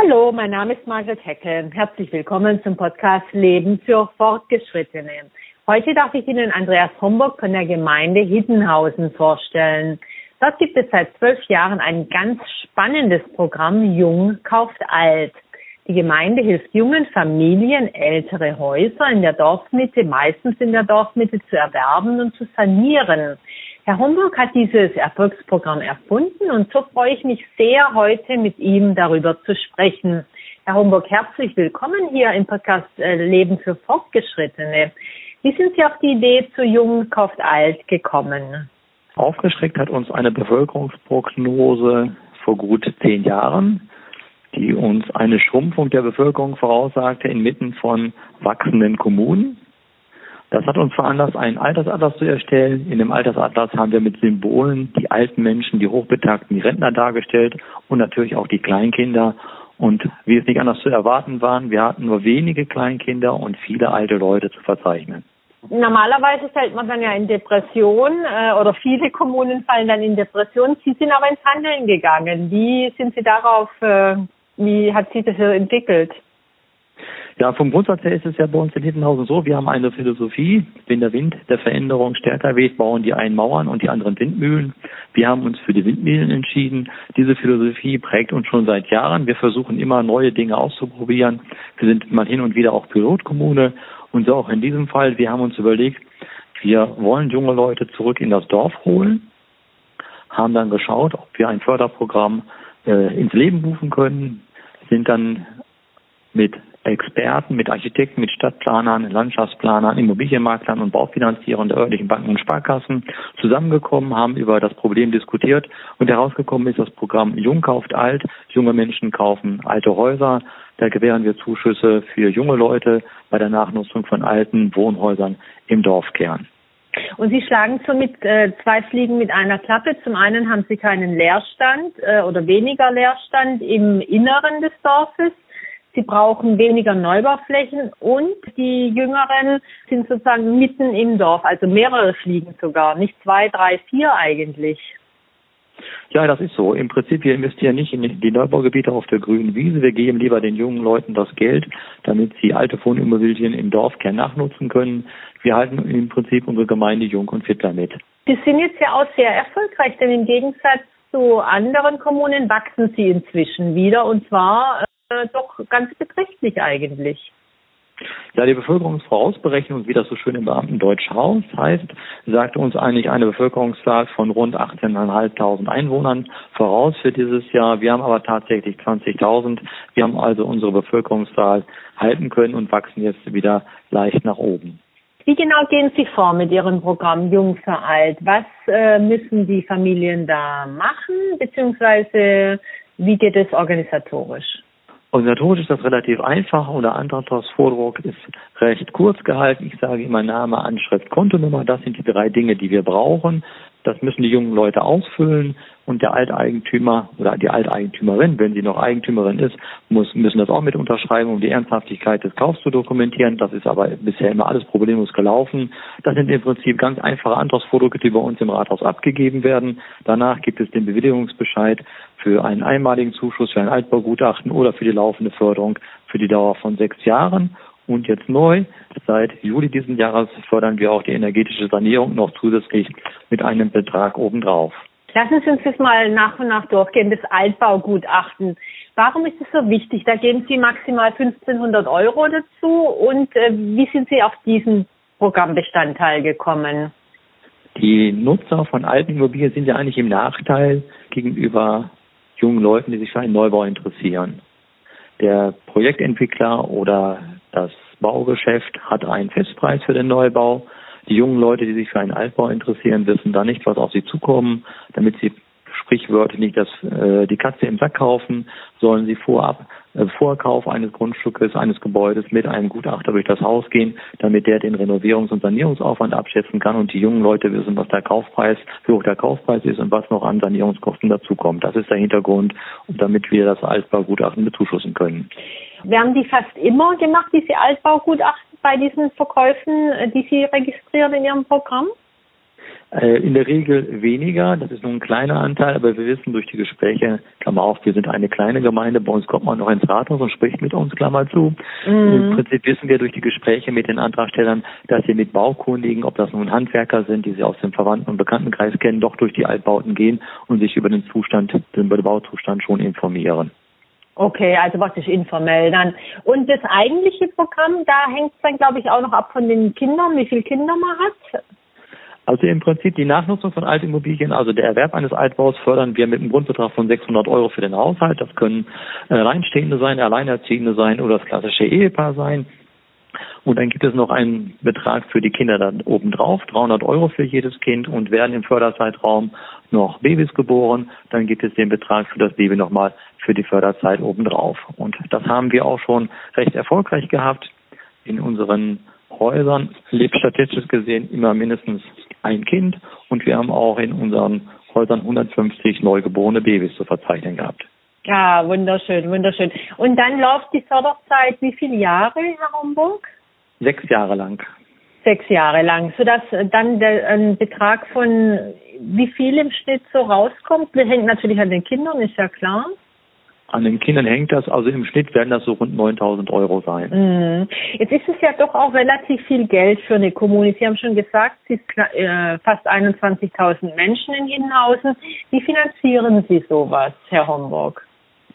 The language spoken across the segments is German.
Hallo, mein Name ist Margret Hecke. Herzlich willkommen zum Podcast Leben für Fortgeschrittene. Heute darf ich Ihnen Andreas Homburg von der Gemeinde Hiddenhausen vorstellen. Dort gibt es seit zwölf Jahren ein ganz spannendes Programm Jung kauft alt. Die Gemeinde hilft jungen Familien, ältere Häuser in der Dorfmitte, meistens in der Dorfmitte, zu erwerben und zu sanieren. Herr Homburg hat dieses Erfolgsprogramm erfunden und so freue ich mich sehr, heute mit ihm darüber zu sprechen. Herr Homburg, herzlich willkommen hier im Podcast äh, Leben für Fortgeschrittene. Wie sind Sie auf die Idee zu Jung kauft alt gekommen? Aufgeschreckt hat uns eine Bevölkerungsprognose vor gut zehn Jahren, die uns eine Schrumpfung der Bevölkerung voraussagte inmitten von wachsenden Kommunen. Das hat uns veranlasst, einen Altersatlas zu erstellen. In dem Altersatlas haben wir mit Symbolen die alten Menschen, die Hochbetagten, die Rentner dargestellt und natürlich auch die Kleinkinder. Und wie es nicht anders zu erwarten waren, wir hatten nur wenige Kleinkinder und viele alte Leute zu verzeichnen. Normalerweise fällt man dann ja in Depression äh, oder viele Kommunen fallen dann in Depression. Sie sind aber ins Handeln gegangen. Wie sind Sie darauf, äh, wie hat sich das entwickelt? Ja, vom Grundsatz her ist es ja bei uns in Hittenhausen so, wir haben eine Philosophie, wenn der Wind der Veränderung stärker weht, bauen die einen Mauern und die anderen Windmühlen. Wir haben uns für die Windmühlen entschieden. Diese Philosophie prägt uns schon seit Jahren. Wir versuchen immer neue Dinge auszuprobieren. Wir sind mal hin und wieder auch Pilotkommune und so auch in diesem Fall. Wir haben uns überlegt, wir wollen junge Leute zurück in das Dorf holen, haben dann geschaut, ob wir ein Förderprogramm äh, ins Leben rufen können, sind dann mit Experten, mit Architekten, mit Stadtplanern, Landschaftsplanern, Immobilienmaklern und Baufinanzierern der örtlichen Banken und Sparkassen zusammengekommen, haben über das Problem diskutiert und herausgekommen ist das Programm Jung kauft alt, junge Menschen kaufen alte Häuser. Da gewähren wir Zuschüsse für junge Leute bei der Nachnutzung von alten Wohnhäusern im Dorfkern. Und Sie schlagen somit äh, zwei Fliegen mit einer Klappe. Zum einen haben Sie keinen Leerstand äh, oder weniger Leerstand im Inneren des Dorfes Sie brauchen weniger Neubauflächen und die Jüngeren sind sozusagen mitten im Dorf, also mehrere fliegen sogar, nicht zwei, drei, vier eigentlich. Ja, das ist so. Im Prinzip, wir investieren nicht in die Neubaugebiete auf der grünen Wiese. Wir geben lieber den jungen Leuten das Geld, damit sie alte Wohnimmobilien im Dorfkern nachnutzen können. Wir halten im Prinzip unsere Gemeinde jung und fit damit. Sie sind jetzt ja auch sehr erfolgreich, denn im Gegensatz zu anderen Kommunen wachsen sie inzwischen wieder und zwar äh, doch ganz beträchtlich eigentlich. Ja, die Bevölkerungsvorausberechnung, wie das so schön im Beamtendeutsch heißt, sagte uns eigentlich eine Bevölkerungszahl von rund 18.500 Einwohnern voraus für dieses Jahr. Wir haben aber tatsächlich 20.000. Wir haben also unsere Bevölkerungszahl halten können und wachsen jetzt wieder leicht nach oben. Wie genau gehen Sie vor mit Ihrem Programm Jung für Alt? Was äh, müssen die Familien da machen, beziehungsweise wie geht es organisatorisch? Organisatorisch ist das relativ einfach und der Antragsvordruck ist recht kurz gehalten. Ich sage immer Name, Anschrift, Kontonummer. Das sind die drei Dinge, die wir brauchen. Das müssen die jungen Leute ausfüllen und der Alteigentümer oder die Alteigentümerin, wenn sie noch Eigentümerin ist, muss, müssen das auch mit unterschreiben, um die Ernsthaftigkeit des Kaufs zu dokumentieren. Das ist aber bisher immer alles problemlos gelaufen. Das sind im Prinzip ganz einfache Antragsvordrucke, die bei uns im Rathaus abgegeben werden. Danach gibt es den Bewilligungsbescheid für einen einmaligen Zuschuss für ein Altbaugutachten oder für die laufende Förderung für die Dauer von sechs Jahren. Und jetzt neu, seit Juli diesen Jahres fördern wir auch die energetische Sanierung noch zusätzlich mit einem Betrag obendrauf. Lassen Sie uns das mal nach und nach durchgehen, das Altbaugutachten. Warum ist es so wichtig? Da geben Sie maximal 1500 Euro dazu. Und äh, wie sind Sie auf diesen Programmbestandteil gekommen? Die Nutzer von alten Immobilien sind ja eigentlich im Nachteil gegenüber jungen Leuten, die sich für einen Neubau interessieren. Der Projektentwickler oder das Baugeschäft hat einen Festpreis für den Neubau. Die jungen Leute, die sich für einen Altbau interessieren, wissen da nicht, was auf sie zukommen. Damit sie sprichwörtlich das, äh, die Katze im Sack kaufen, sollen sie vorab äh, Vorkauf eines Grundstückes, eines Gebäudes mit einem Gutachter durch das Haus gehen, damit der den Renovierungs- und Sanierungsaufwand abschätzen kann und die jungen Leute wissen, was der Kaufpreis, wie hoch der Kaufpreis ist und was noch an Sanierungskosten dazukommt. Das ist der Hintergrund, damit wir das Altbaugutachten bezuschussen können. Werden die fast immer gemacht, diese Altbaugutachten bei diesen Verkäufen, äh, die Sie registrieren in Ihrem Programm? Äh, in der Regel weniger, das ist nur ein kleiner Anteil, aber wir wissen durch die Gespräche, Klammer auf, wir sind eine kleine Gemeinde, bei uns kommt man noch ins Rathaus und spricht mit uns, Klammer zu. Mhm. Im Prinzip wissen wir durch die Gespräche mit den Antragstellern, dass sie mit Baukundigen, ob das nun Handwerker sind, die sie aus dem Verwandten- und Bekanntenkreis kennen, doch durch die Altbauten gehen und sich über den Zustand, den Bauzustand schon informieren. Okay, also praktisch informell dann. Und das eigentliche Programm, da hängt es dann, glaube ich, auch noch ab von den Kindern, wie viele Kinder man hat. Also im Prinzip die Nachnutzung von Altimmobilien, also der Erwerb eines Altbaus fördern wir mit einem Grundbetrag von 600 Euro für den Haushalt. Das können äh, Alleinstehende sein, Alleinerziehende sein oder das klassische Ehepaar sein. Und dann gibt es noch einen Betrag für die Kinder da obendrauf, 300 Euro für jedes Kind. Und werden im Förderzeitraum noch Babys geboren, dann gibt es den Betrag für das Baby nochmal für die Förderzeit obendrauf. Und das haben wir auch schon recht erfolgreich gehabt in unseren Häusern lebt statistisch gesehen immer mindestens ein Kind und wir haben auch in unseren Häusern 150 neugeborene Babys zu verzeichnen gehabt. Ja, wunderschön, wunderschön. Und dann läuft die Förderzeit wie viele Jahre, Herr Homburg? Sechs Jahre lang. Sechs Jahre lang, sodass dann der, ein Betrag von wie viel im Schnitt so rauskommt. Das hängt natürlich an den Kindern, ist ja klar. An den Kindern hängt das, also im Schnitt werden das so rund 9000 Euro sein. Mhm. Jetzt ist es ja doch auch relativ viel Geld für eine Kommune. Sie haben schon gesagt, es ist äh, fast 21.000 Menschen in Hinhausen. Wie finanzieren Sie sowas, Herr Homburg?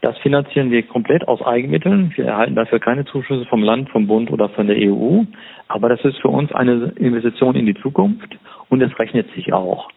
Das finanzieren wir komplett aus Eigenmitteln. Wir erhalten dafür keine Zuschüsse vom Land, vom Bund oder von der EU. Aber das ist für uns eine Investition in die Zukunft und es rechnet sich auch.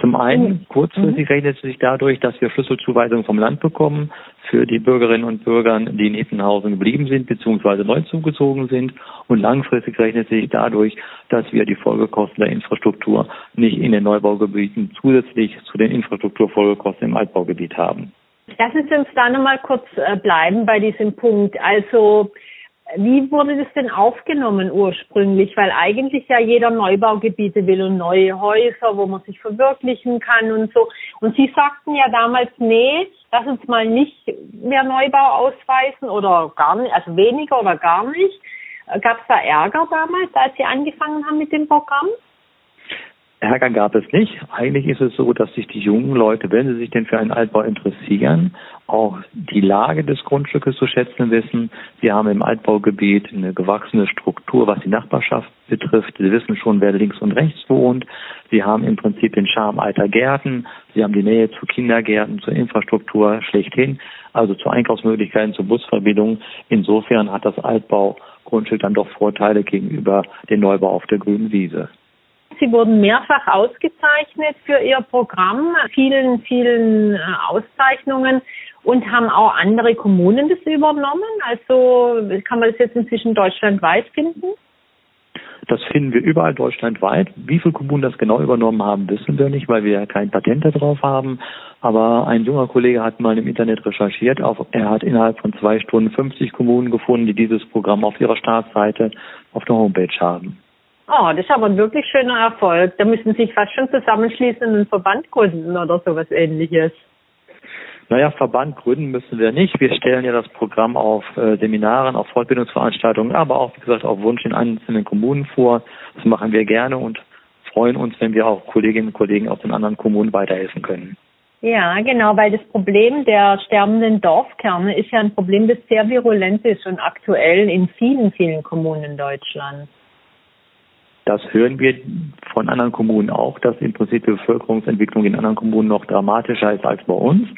Zum einen, mhm. kurzfristig rechnet es sich dadurch, dass wir Schlüsselzuweisungen vom Land bekommen für die Bürgerinnen und Bürger, die in Hittenhausen geblieben sind bzw. neu zugezogen sind. Und langfristig rechnet es sich dadurch, dass wir die Folgekosten der Infrastruktur nicht in den Neubaugebieten zusätzlich zu den Infrastrukturfolgekosten im Altbaugebiet haben. Lassen Sie uns da nochmal kurz äh, bleiben bei diesem Punkt. Also wie wurde das denn aufgenommen ursprünglich? Weil eigentlich ja jeder Neubaugebiete will und neue Häuser, wo man sich verwirklichen kann und so. Und Sie sagten ja damals, nee, lass uns mal nicht mehr Neubau ausweisen oder gar nicht, also weniger oder gar nicht. Gab es da Ärger damals, als Sie angefangen haben mit dem Programm? Ärger gab es nicht. Eigentlich ist es so, dass sich die jungen Leute, wenn sie sich denn für einen Altbau interessieren, auch die Lage des Grundstückes zu schätzen wissen. Sie haben im Altbaugebiet eine gewachsene Struktur, was die Nachbarschaft betrifft. Sie wissen schon, wer links und rechts wohnt. Sie haben im Prinzip den Charme alter Gärten. Sie haben die Nähe zu Kindergärten, zur Infrastruktur schlechthin, also zu Einkaufsmöglichkeiten, zur Busverbindung. Insofern hat das Altbaugrundstück dann doch Vorteile gegenüber dem Neubau auf der grünen Wiese. Sie wurden mehrfach ausgezeichnet für Ihr Programm, vielen, vielen äh, Auszeichnungen und haben auch andere Kommunen das übernommen. Also kann man das jetzt inzwischen deutschlandweit finden? Das finden wir überall deutschlandweit. Wie viele Kommunen das genau übernommen haben, wissen wir nicht, weil wir ja kein Patent darauf haben. Aber ein junger Kollege hat mal im Internet recherchiert. Er hat innerhalb von zwei Stunden 50 Kommunen gefunden, die dieses Programm auf ihrer Startseite auf der Homepage haben. Oh, das ist aber ein wirklich schöner Erfolg. Da müssen Sie sich fast schon zusammenschließen und einen Verband gründen oder sowas ähnliches. Naja, Verband gründen müssen wir nicht. Wir stellen ja das Programm auf äh, Seminaren, auf Fortbildungsveranstaltungen, aber auch, wie gesagt, auf Wunsch in einzelnen Kommunen vor. Das machen wir gerne und freuen uns, wenn wir auch Kolleginnen und Kollegen aus den anderen Kommunen weiterhelfen können. Ja, genau, weil das Problem der sterbenden Dorfkerne ist ja ein Problem, das sehr virulent ist und aktuell in vielen, vielen Kommunen Deutschlands. Das hören wir von anderen Kommunen auch, dass im Prinzip die Bevölkerungsentwicklung in anderen Kommunen noch dramatischer ist als bei uns.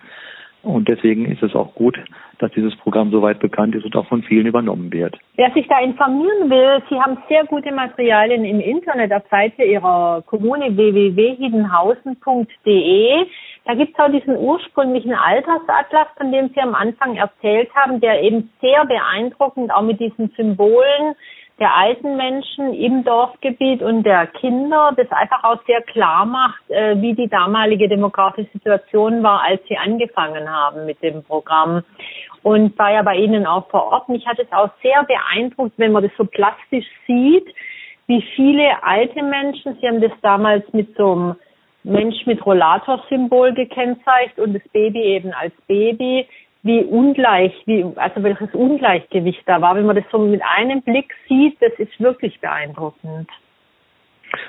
Und deswegen ist es auch gut, dass dieses Programm so weit bekannt ist und auch von vielen übernommen wird. Wer sich da informieren will, Sie haben sehr gute Materialien im Internet auf Seite Ihrer Kommune www.hiedenhausen.de. Da gibt es auch diesen ursprünglichen Altersatlas, von dem Sie am Anfang erzählt haben, der eben sehr beeindruckend auch mit diesen Symbolen der alten Menschen im Dorfgebiet und der Kinder, das einfach auch sehr klar macht, äh, wie die damalige demografische Situation war, als sie angefangen haben mit dem Programm. Und war ja bei Ihnen auch vor Ort. Mich hat es auch sehr beeindruckt, wenn man das so plastisch sieht, wie viele alte Menschen, Sie haben das damals mit so einem Mensch mit Rollator-Symbol gekennzeichnet und das Baby eben als Baby, wie ungleich, wie, also welches Ungleichgewicht da war. Wenn man das so mit einem Blick sieht, das ist wirklich beeindruckend.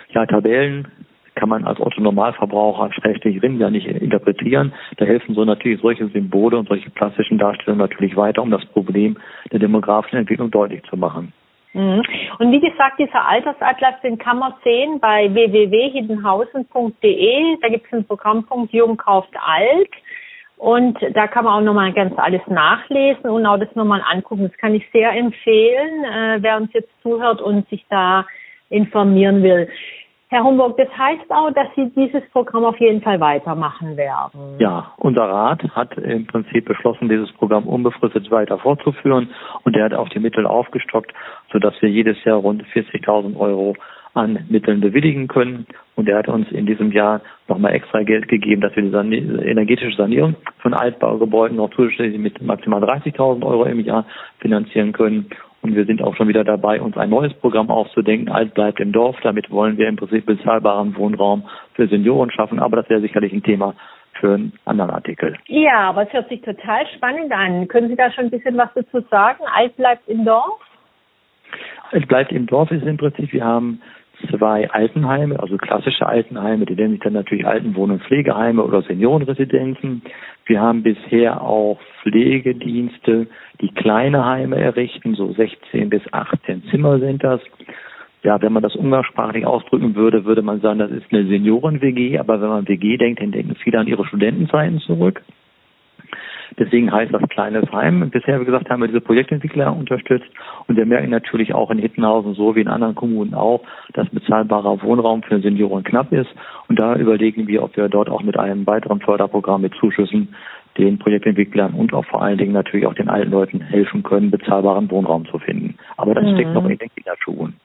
Ja, Tabellen kann man als Otto Normalverbraucher schrägstrich ja nicht interpretieren. Da helfen so natürlich solche Symbole und solche plastischen Darstellungen natürlich weiter, um das Problem der demografischen Entwicklung deutlich zu machen. Mhm. Und wie gesagt, dieser Altersatlas, den kann man sehen bei www.hiddenhausen.de. Da gibt es einen Programmpunkt Jung kauft alt. Und da kann man auch nochmal ganz alles nachlesen und auch das nochmal angucken. Das kann ich sehr empfehlen, äh, wer uns jetzt zuhört und sich da informieren will. Herr Homburg, das heißt auch, dass Sie dieses Programm auf jeden Fall weitermachen werden. Ja, unser Rat hat im Prinzip beschlossen, dieses Programm unbefristet weiter fortzuführen und er hat auch die Mittel aufgestockt, sodass wir jedes Jahr rund 40.000 Euro an Mitteln bewilligen können. Und er hat uns in diesem Jahr nochmal extra Geld gegeben, dass wir die San energetische Sanierung von Altbaugebäuden noch zusätzlich mit maximal 30.000 Euro im Jahr finanzieren können. Und wir sind auch schon wieder dabei, uns ein neues Programm auszudenken. Alt bleibt im Dorf. Damit wollen wir im Prinzip bezahlbaren Wohnraum für Senioren schaffen. Aber das wäre sicherlich ein Thema für einen anderen Artikel. Ja, aber es hört sich total spannend an. Können Sie da schon ein bisschen was dazu sagen? Alt bleibt im Dorf? Alt bleibt im Dorf ist im Prinzip, wir haben zwei Altenheime, also klassische Altenheime, die nennen sich dann natürlich Altenwohn- und Pflegeheime oder Seniorenresidenzen. Wir haben bisher auch Pflegedienste, die kleine Heime errichten, so 16 bis 18 Zimmer sind das. Ja, wenn man das umgangssprachlich ausdrücken würde, würde man sagen, das ist eine Senioren-WG, aber wenn man WG denkt, dann denken viele an ihre Studentenzeiten zurück. Deswegen heißt das kleines Heim. Bisher, wie gesagt, haben wir diese Projektentwickler unterstützt und wir merken natürlich auch in Hittenhausen so wie in anderen Kommunen auch, dass bezahlbarer Wohnraum für Senioren knapp ist. Und da überlegen wir, ob wir dort auch mit einem weiteren Förderprogramm mit Zuschüssen den Projektentwicklern und auch vor allen Dingen natürlich auch den alten Leuten helfen können, bezahlbaren Wohnraum zu finden. Aber das mhm. steckt noch in den Kinderschuhen.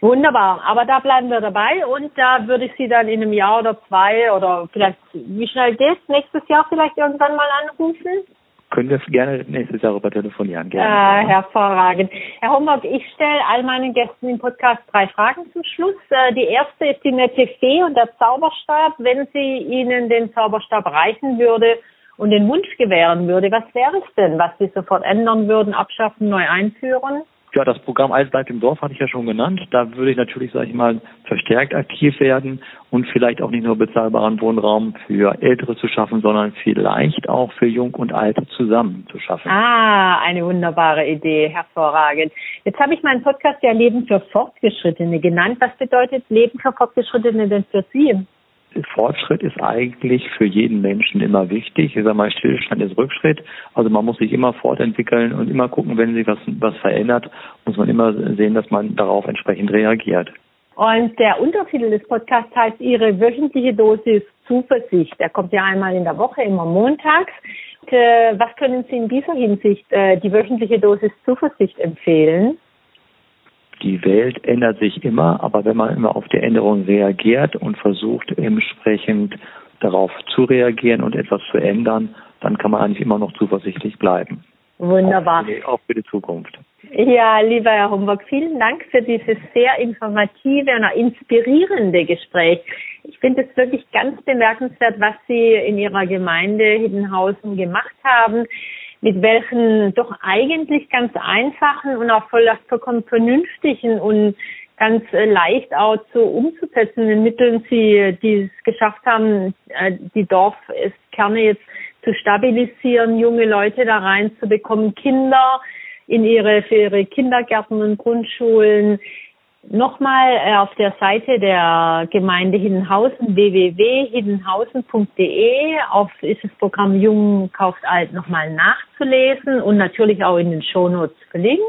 Wunderbar, aber da bleiben wir dabei und da würde ich Sie dann in einem Jahr oder zwei oder vielleicht, wie schnell geht's, nächstes Jahr vielleicht irgendwann mal anrufen? Können wir gerne nächstes Jahr über telefonieren, gerne. Äh, hervorragend. Herr Homburg, ich stelle all meinen Gästen im Podcast drei Fragen zum Schluss. Äh, die erste ist die nette Fee und der Zauberstab. Wenn sie Ihnen den Zauberstab reichen würde und den Wunsch gewähren würde, was wäre es denn, was Sie sofort ändern würden, abschaffen, neu einführen? Ja, das Programm Alt bleibt im Dorf hatte ich ja schon genannt. Da würde ich natürlich, sage ich mal, verstärkt aktiv werden und vielleicht auch nicht nur bezahlbaren Wohnraum für Ältere zu schaffen, sondern vielleicht auch für Jung und Alt zusammen zu schaffen. Ah, eine wunderbare Idee, hervorragend. Jetzt habe ich meinen Podcast ja Leben für Fortgeschrittene genannt. Was bedeutet Leben für Fortgeschrittene denn für Sie? Fortschritt ist eigentlich für jeden Menschen immer wichtig. Ich sage mal, Stillstand ist Rückschritt. Also man muss sich immer fortentwickeln und immer gucken, wenn sich was, was verändert, muss man immer sehen, dass man darauf entsprechend reagiert. Und der Untertitel des Podcasts heißt Ihre wöchentliche Dosis Zuversicht. Der kommt ja einmal in der Woche, immer montags. Und, äh, was können Sie in dieser Hinsicht äh, die wöchentliche Dosis Zuversicht empfehlen? Die Welt ändert sich immer, aber wenn man immer auf die Änderung reagiert und versucht entsprechend darauf zu reagieren und etwas zu ändern, dann kann man eigentlich immer noch zuversichtlich bleiben. Wunderbar. Auch für die, auch für die Zukunft. Ja, lieber Herr Homburg, vielen Dank für dieses sehr informative und inspirierende Gespräch. Ich finde es wirklich ganz bemerkenswert, was Sie in Ihrer Gemeinde Hiddenhausen gemacht haben mit welchen doch eigentlich ganz einfachen und auch voll vollkommen vernünftigen und ganz äh, leicht auch zu umzusetzenden Mitteln sie die es geschafft haben, äh, die Dorfkerne jetzt zu stabilisieren, junge Leute da reinzubekommen, Kinder in ihre für ihre Kindergärten und Grundschulen Nochmal äh, auf der Seite der Gemeinde Hiddenhausen www.hiddenhausen.de auf ist das Programm Jung kauft alt nochmal nachzulesen und natürlich auch in den Shownotes verlinkt.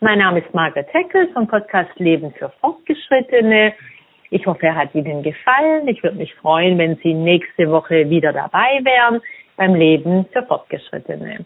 Mein Name ist Margaret Heckel vom Podcast Leben für Fortgeschrittene. Ich hoffe, er hat Ihnen gefallen. Ich würde mich freuen, wenn Sie nächste Woche wieder dabei wären beim Leben für Fortgeschrittene.